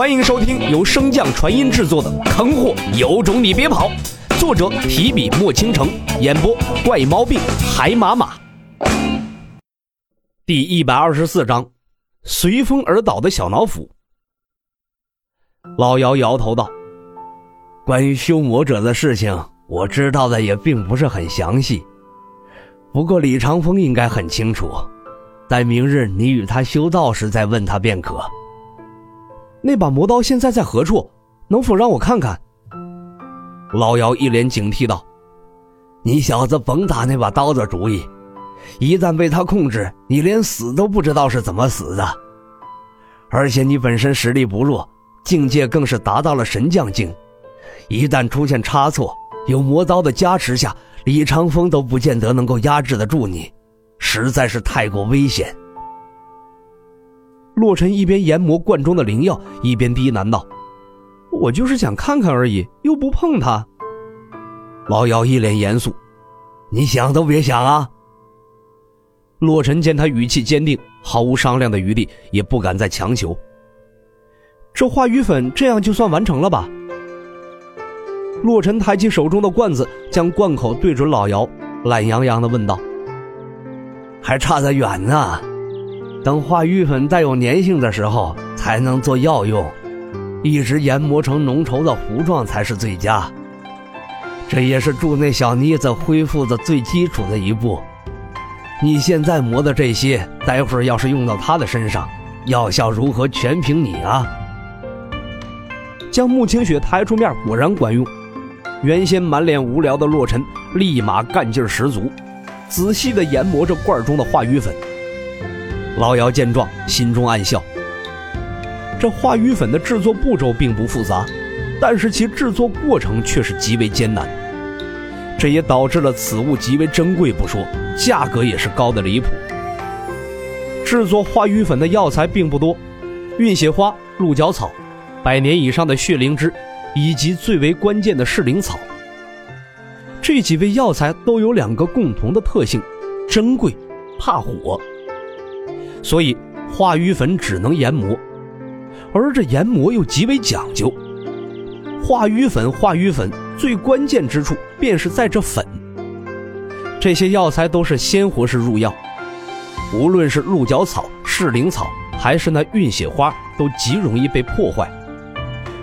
欢迎收听由升降传音制作的《坑货有种你别跑》，作者提笔墨倾城，演播怪毛病海马马。第一百二十四章，随风而倒的小脑斧。老姚摇头道：“关于修魔者的事情，我知道的也并不是很详细。不过李长风应该很清楚，待明日你与他修道时再问他便可。”那把魔刀现在在何处？能否让我看看？老姚一脸警惕道：“你小子甭打那把刀的主意，一旦被他控制，你连死都不知道是怎么死的。而且你本身实力不弱。”境界更是达到了神将境，一旦出现差错，有魔刀的加持下，李长风都不见得能够压制得住你，实在是太过危险。洛尘一边研磨罐中的灵药，一边低喃道：“我就是想看看而已，又不碰他。”老姚一脸严肃：“你想都别想啊！”洛尘见他语气坚定，毫无商量的余地，也不敢再强求。这化瘀粉这样就算完成了吧？洛尘抬起手中的罐子，将罐口对准老姚，懒洋洋地问道：“还差得远呢，等化瘀粉带有粘性的时候才能做药用，一直研磨成浓稠的糊状才是最佳。这也是助那小妮子恢复的最基础的一步。你现在磨的这些，待会儿要是用到她的身上，药效如何全凭你啊！”将穆清雪抬出面，果然管用。原先满脸无聊的洛尘立马干劲十足，仔细地研磨着罐中的化瘀粉。老姚见状，心中暗笑。这化瘀粉的制作步骤并不复杂，但是其制作过程却是极为艰难。这也导致了此物极为珍贵不说，价格也是高的离谱。制作化瘀粉的药材并不多，运血花、鹿角草。百年以上的血灵芝，以及最为关键的噬灵草，这几味药材都有两个共同的特性：珍贵、怕火。所以化瘀粉只能研磨，而这研磨又极为讲究。化瘀粉，化瘀粉最关键之处便是在这粉。这些药材都是鲜活式入药，无论是鹿角草、噬灵草，还是那运血花，都极容易被破坏。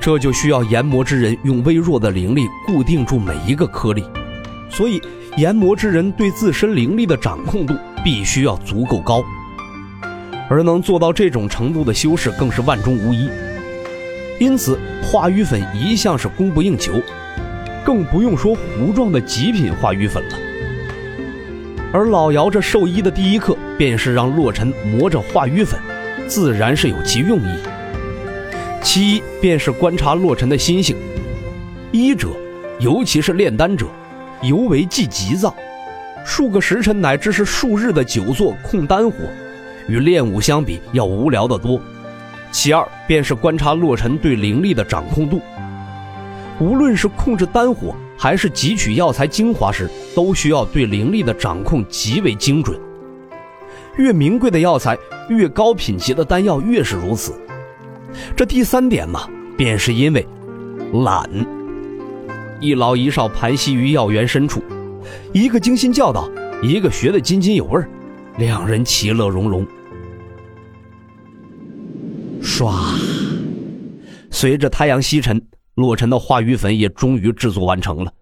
这就需要研磨之人用微弱的灵力固定住每一个颗粒，所以研磨之人对自身灵力的掌控度必须要足够高，而能做到这种程度的修士更是万中无一。因此，化瘀粉一向是供不应求，更不用说糊状的极品化瘀粉了。而老姚这兽医的第一课便是让洛尘磨着化瘀粉，自然是有其用意。其一便是观察洛尘的心性，医者，尤其是炼丹者，尤为忌急躁，数个时辰乃至是数日的久坐控丹火，与练武相比要无聊得多。其二便是观察洛尘对灵力的掌控度，无论是控制丹火还是汲取药材精华时，都需要对灵力的掌控极为精准。越名贵的药材，越高品级的丹药越是如此。这第三点嘛，便是因为懒。一老一少盘膝于药园深处，一个精心教导，一个学得津津有味两人其乐融融。唰，随着太阳西沉，洛尘的化瘀粉也终于制作完成了。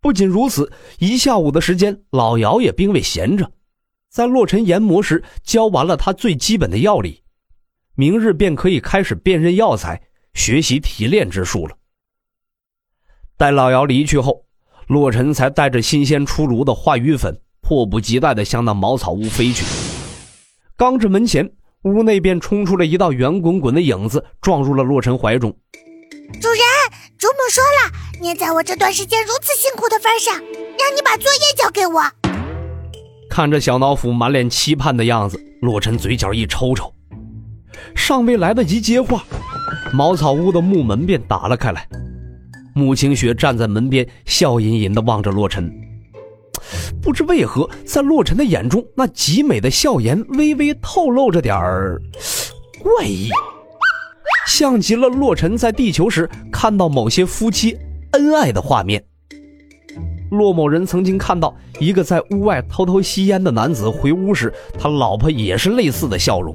不仅如此，一下午的时间，老姚也并未闲着，在洛尘研磨时教完了他最基本的药理。明日便可以开始辨认药材，学习提炼之术了。待老姚离去后，洛尘才带着新鲜出炉的化瘀粉，迫不及待地向那茅草屋飞去。刚至门前，屋内便冲出了一道圆滚滚的影子，撞入了洛尘怀中。主人，主母说了，念在我这段时间如此辛苦的份上，让你把作业交给我。看着小脑斧满脸期盼的样子，洛尘嘴角一抽抽。尚未来得及接话，茅草屋的木门便打了开来。穆清雪站在门边，笑吟吟地望着洛尘。不知为何，在洛尘的眼中，那极美的笑颜微微透露着点儿怪异。像极了洛尘在地球时看到某些夫妻恩爱的画面。洛某人曾经看到一个在屋外偷偷吸烟的男子回屋时，他老婆也是类似的笑容。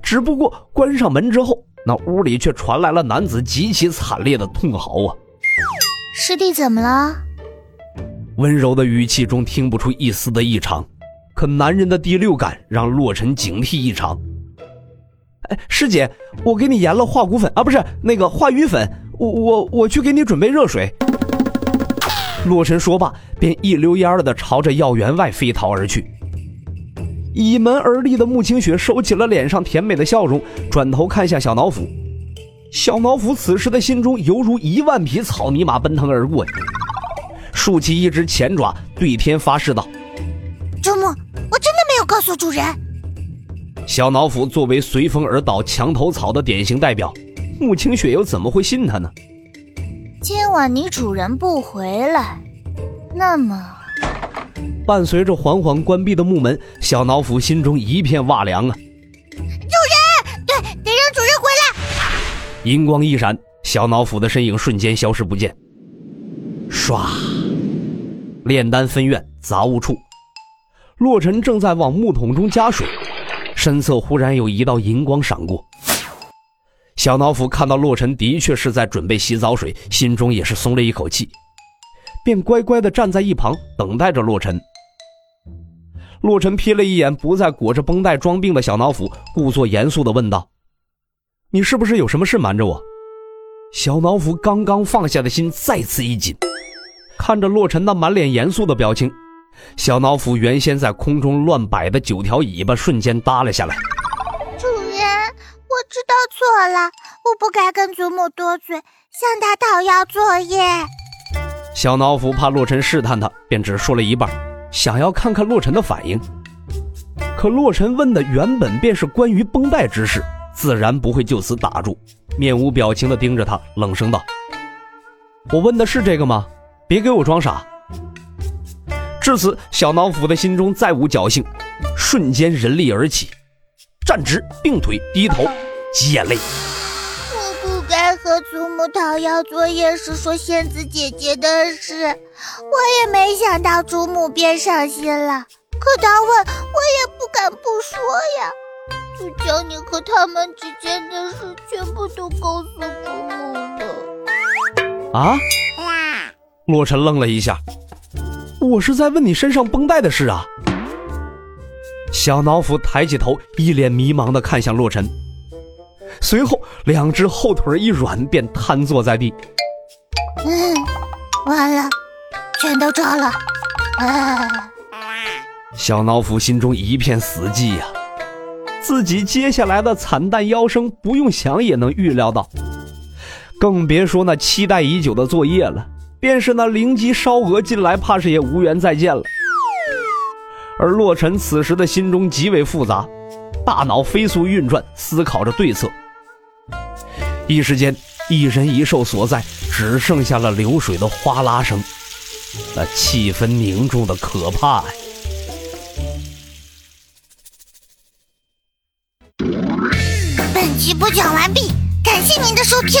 只不过关上门之后，那屋里却传来了男子极其惨烈的痛嚎啊！师弟怎么了？温柔的语气中听不出一丝的异常，可男人的第六感让洛尘警惕异常。哎，师姐，我给你研了化骨粉啊，不是那个化瘀粉，我我我去给你准备热水。洛尘说罢，便一溜烟儿的朝着药园外飞逃而去。倚门而立的穆清雪收起了脸上甜美的笑容，转头看向小脑斧。小脑斧此时的心中犹如一万匹草泥马奔腾而过，竖起一只前爪，对天发誓道：“周木，我真的没有告诉主人。”小脑斧作为随风而倒墙头草的典型代表，穆清雪又怎么会信他呢？今晚你主人不回来，那么，伴随着缓缓关闭的木门，小脑斧心中一片哇凉啊！主人，对，得让主人回来。银光一闪，小脑斧的身影瞬间消失不见。唰，炼丹分院杂物处，洛尘正在往木桶中加水，身侧忽然有一道银光闪过。小脑斧看到洛尘的确是在准备洗澡水，心中也是松了一口气，便乖乖的站在一旁等待着洛尘。洛尘瞥了一眼不再裹着绷带装病的小脑斧，故作严肃的问道：“你是不是有什么事瞒着我？”小脑斧刚刚放下的心再次一紧，看着洛尘那满脸严肃的表情，小脑斧原先在空中乱摆的九条尾巴瞬间耷了下来。主人我知道错了，我不该跟祖母多嘴，向他讨要作业。小脑斧怕洛尘试探他，便只说了一半，想要看看洛尘的反应。可洛尘问的原本便是关于绷带之事，自然不会就此打住，面无表情地盯着他，冷声道：“我问的是这个吗？别给我装傻。”至此，小脑斧的心中再无侥幸，瞬间人力而起，站直，并腿低头。挤眼泪。我不该和祖母讨要作业时说仙子姐姐的事，我也没想到祖母变上心了。可她问，我也不敢不说呀。就将你和他们之间的事全部都告诉祖母了。啊！洛尘愣了一下，我是在问你身上绷带的事啊。小脑斧抬起头，一脸迷茫的看向洛尘。随后，两只后腿一软，便瘫坐在地。嗯，完了，全都炸了。啊！小脑斧心中一片死寂呀，自己接下来的惨淡腰声，不用想也能预料到。更别说那期待已久的作业了，便是那灵鸡烧鹅进来，怕是也无缘再见了。而洛尘此时的心中极为复杂，大脑飞速运转，思考着对策。一时间，一人一兽所在只剩下了流水的哗啦声，那气氛凝重的可怕呀！本集播讲完毕，感谢您的收听。